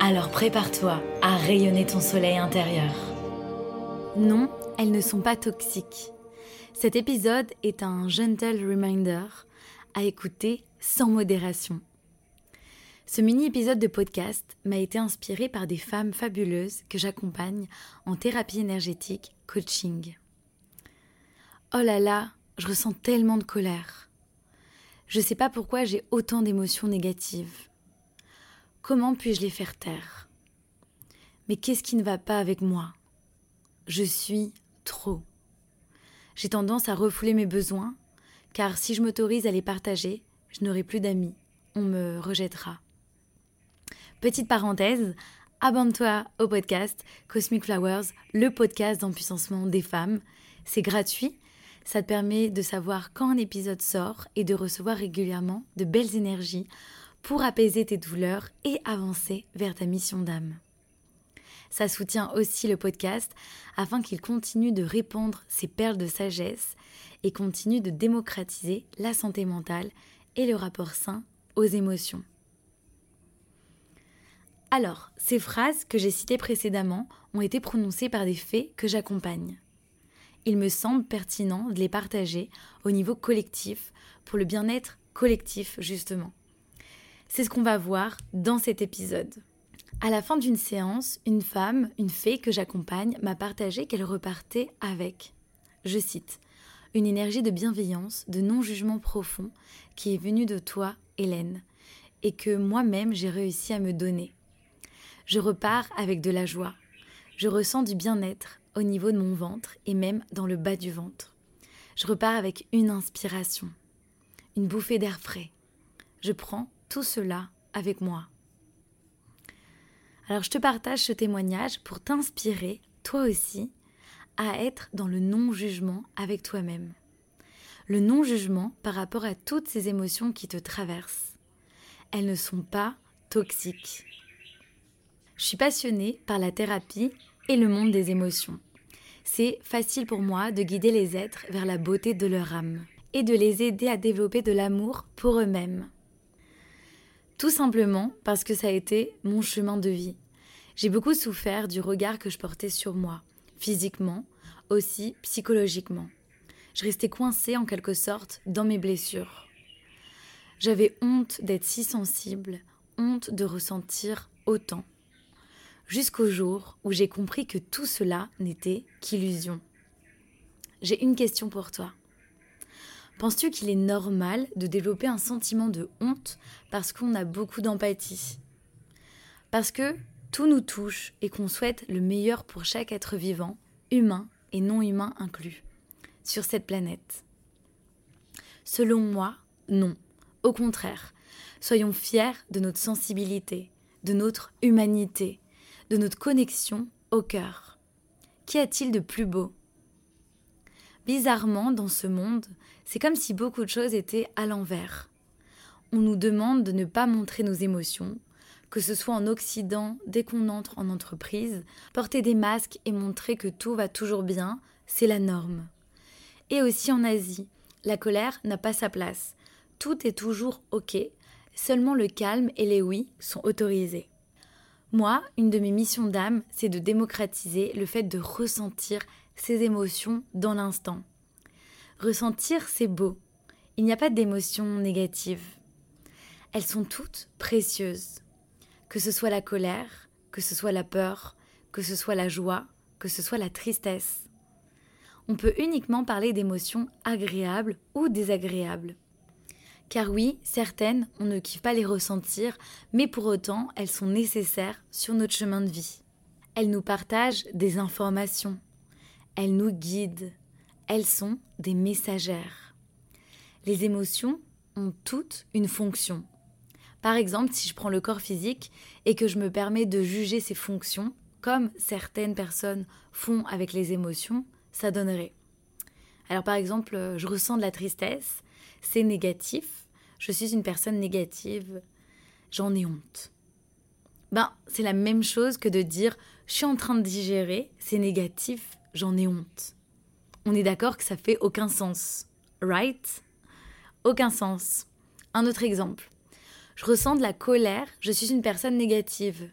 Alors prépare-toi à rayonner ton soleil intérieur. Non, elles ne sont pas toxiques. Cet épisode est un gentle reminder à écouter sans modération. Ce mini-épisode de podcast m'a été inspiré par des femmes fabuleuses que j'accompagne en thérapie énergétique coaching. Oh là là, je ressens tellement de colère. Je ne sais pas pourquoi j'ai autant d'émotions négatives. Comment puis-je les faire taire? Mais qu'est-ce qui ne va pas avec moi? Je suis trop. J'ai tendance à refouler mes besoins, car si je m'autorise à les partager, je n'aurai plus d'amis, on me rejettera. Petite parenthèse, abonne-toi au podcast Cosmic Flowers, le podcast d'empuissancement des femmes. C'est gratuit, ça te permet de savoir quand un épisode sort et de recevoir régulièrement de belles énergies pour apaiser tes douleurs et avancer vers ta mission d'âme. Ça soutient aussi le podcast afin qu'il continue de répandre ses perles de sagesse et continue de démocratiser la santé mentale et le rapport sain aux émotions. Alors, ces phrases que j'ai citées précédemment ont été prononcées par des fées que j'accompagne. Il me semble pertinent de les partager au niveau collectif pour le bien-être collectif justement. C'est ce qu'on va voir dans cet épisode. À la fin d'une séance, une femme, une fée que j'accompagne, m'a partagé qu'elle repartait avec, je cite, une énergie de bienveillance, de non-jugement profond qui est venue de toi, Hélène, et que moi-même j'ai réussi à me donner. Je repars avec de la joie. Je ressens du bien-être au niveau de mon ventre et même dans le bas du ventre. Je repars avec une inspiration, une bouffée d'air frais. Je prends tout cela avec moi. Alors je te partage ce témoignage pour t'inspirer, toi aussi, à être dans le non-jugement avec toi-même. Le non-jugement par rapport à toutes ces émotions qui te traversent. Elles ne sont pas toxiques. Je suis passionnée par la thérapie et le monde des émotions. C'est facile pour moi de guider les êtres vers la beauté de leur âme et de les aider à développer de l'amour pour eux-mêmes. Tout simplement parce que ça a été mon chemin de vie. J'ai beaucoup souffert du regard que je portais sur moi, physiquement, aussi psychologiquement. Je restais coincée en quelque sorte dans mes blessures. J'avais honte d'être si sensible, honte de ressentir autant. Jusqu'au jour où j'ai compris que tout cela n'était qu'illusion. J'ai une question pour toi. Penses-tu qu'il est normal de développer un sentiment de honte parce qu'on a beaucoup d'empathie? Parce que tout nous touche et qu'on souhaite le meilleur pour chaque être vivant, humain et non humain inclus, sur cette planète. Selon moi, non. Au contraire, soyons fiers de notre sensibilité, de notre humanité, de notre connexion au cœur. Qu'y a-t-il de plus beau? Bizarrement, dans ce monde, c'est comme si beaucoup de choses étaient à l'envers. On nous demande de ne pas montrer nos émotions, que ce soit en Occident, dès qu'on entre en entreprise, porter des masques et montrer que tout va toujours bien, c'est la norme. Et aussi en Asie, la colère n'a pas sa place. Tout est toujours OK, seulement le calme et les oui sont autorisés. Moi, une de mes missions d'âme, c'est de démocratiser le fait de ressentir ses émotions dans l'instant. Ressentir, c'est beau. Il n'y a pas d'émotions négatives. Elles sont toutes précieuses. Que ce soit la colère, que ce soit la peur, que ce soit la joie, que ce soit la tristesse. On peut uniquement parler d'émotions agréables ou désagréables. Car oui, certaines, on ne kiffe pas les ressentir, mais pour autant, elles sont nécessaires sur notre chemin de vie. Elles nous partagent des informations, elles nous guident. Elles sont des messagères. Les émotions ont toutes une fonction. Par exemple, si je prends le corps physique et que je me permets de juger ses fonctions, comme certaines personnes font avec les émotions, ça donnerait. Alors par exemple, je ressens de la tristesse, c'est négatif, je suis une personne négative, j'en ai honte. Ben, c'est la même chose que de dire je suis en train de digérer, c'est négatif, j'en ai honte. On est d'accord que ça fait aucun sens, right? Aucun sens. Un autre exemple. Je ressens de la colère, je suis une personne négative.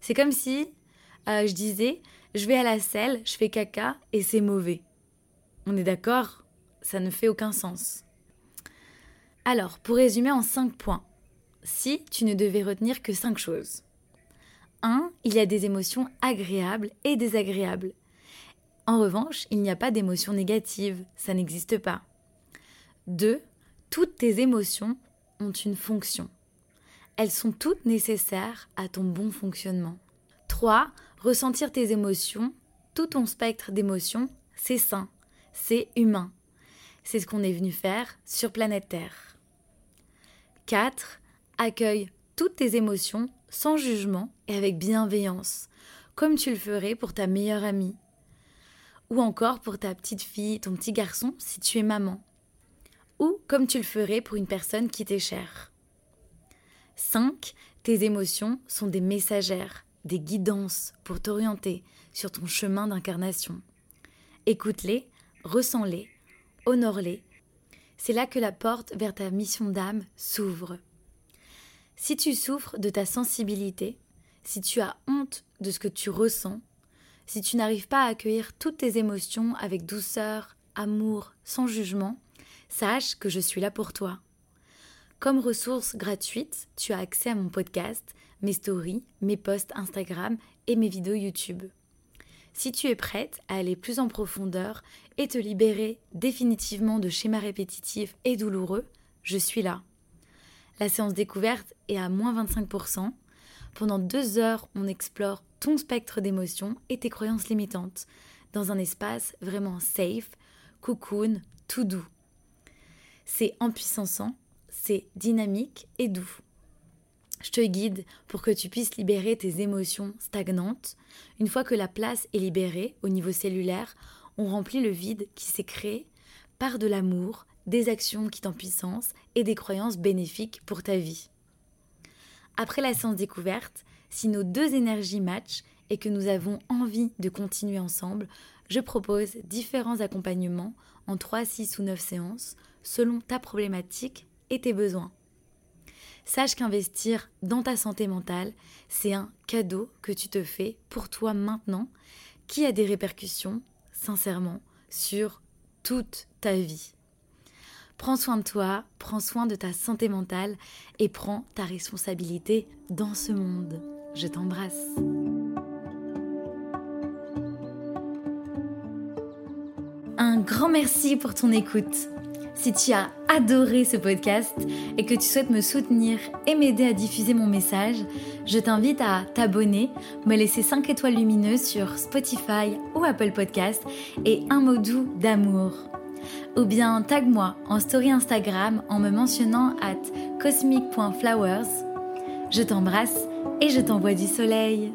C'est comme si euh, je disais je vais à la selle, je fais caca et c'est mauvais. On est d'accord? Ça ne fait aucun sens. Alors, pour résumer en cinq points, si tu ne devais retenir que cinq choses. 1. Il y a des émotions agréables et désagréables. En revanche, il n'y a pas d'émotions négatives, ça n'existe pas. 2. Toutes tes émotions ont une fonction. Elles sont toutes nécessaires à ton bon fonctionnement. 3. Ressentir tes émotions, tout ton spectre d'émotions, c'est sain, c'est humain. C'est ce qu'on est venu faire sur planète Terre. 4. Accueille toutes tes émotions sans jugement et avec bienveillance, comme tu le ferais pour ta meilleure amie, ou encore pour ta petite fille, ton petit garçon si tu es maman, ou comme tu le ferais pour une personne qui t'est chère. 5. Tes émotions sont des messagères, des guidances pour t'orienter sur ton chemin d'incarnation. Écoute-les, ressens-les, honore-les. C'est là que la porte vers ta mission d'âme s'ouvre. Si tu souffres de ta sensibilité, si tu as honte de ce que tu ressens, si tu n'arrives pas à accueillir toutes tes émotions avec douceur, amour, sans jugement, sache que je suis là pour toi. Comme ressource gratuite, tu as accès à mon podcast, mes stories, mes posts Instagram et mes vidéos YouTube. Si tu es prête à aller plus en profondeur et te libérer définitivement de schémas répétitifs et douloureux, je suis là. La séance découverte est à moins 25%. Pendant deux heures, on explore ton spectre d'émotions et tes croyances limitantes dans un espace vraiment safe, cocoon, tout doux. C'est empuissançant, c'est dynamique et doux. Je te guide pour que tu puisses libérer tes émotions stagnantes. Une fois que la place est libérée au niveau cellulaire, on remplit le vide qui s'est créé par de l'amour, des actions qui t'empuissance et des croyances bénéfiques pour ta vie. Après la séance découverte, si nos deux énergies matchent et que nous avons envie de continuer ensemble, je propose différents accompagnements en 3, 6 ou 9 séances selon ta problématique et tes besoins. Sache qu'investir dans ta santé mentale, c'est un cadeau que tu te fais pour toi maintenant qui a des répercussions, sincèrement, sur toute ta vie. Prends soin de toi, prends soin de ta santé mentale et prends ta responsabilité dans ce monde. Je t'embrasse. Un grand merci pour ton écoute. Si tu as adoré ce podcast et que tu souhaites me soutenir et m'aider à diffuser mon message, je t'invite à t'abonner, me laisser 5 étoiles lumineuses sur Spotify ou Apple Podcast et un mot doux d'amour ou bien tag-moi en story Instagram en me mentionnant at cosmic.flowers. Je t'embrasse et je t'envoie du soleil.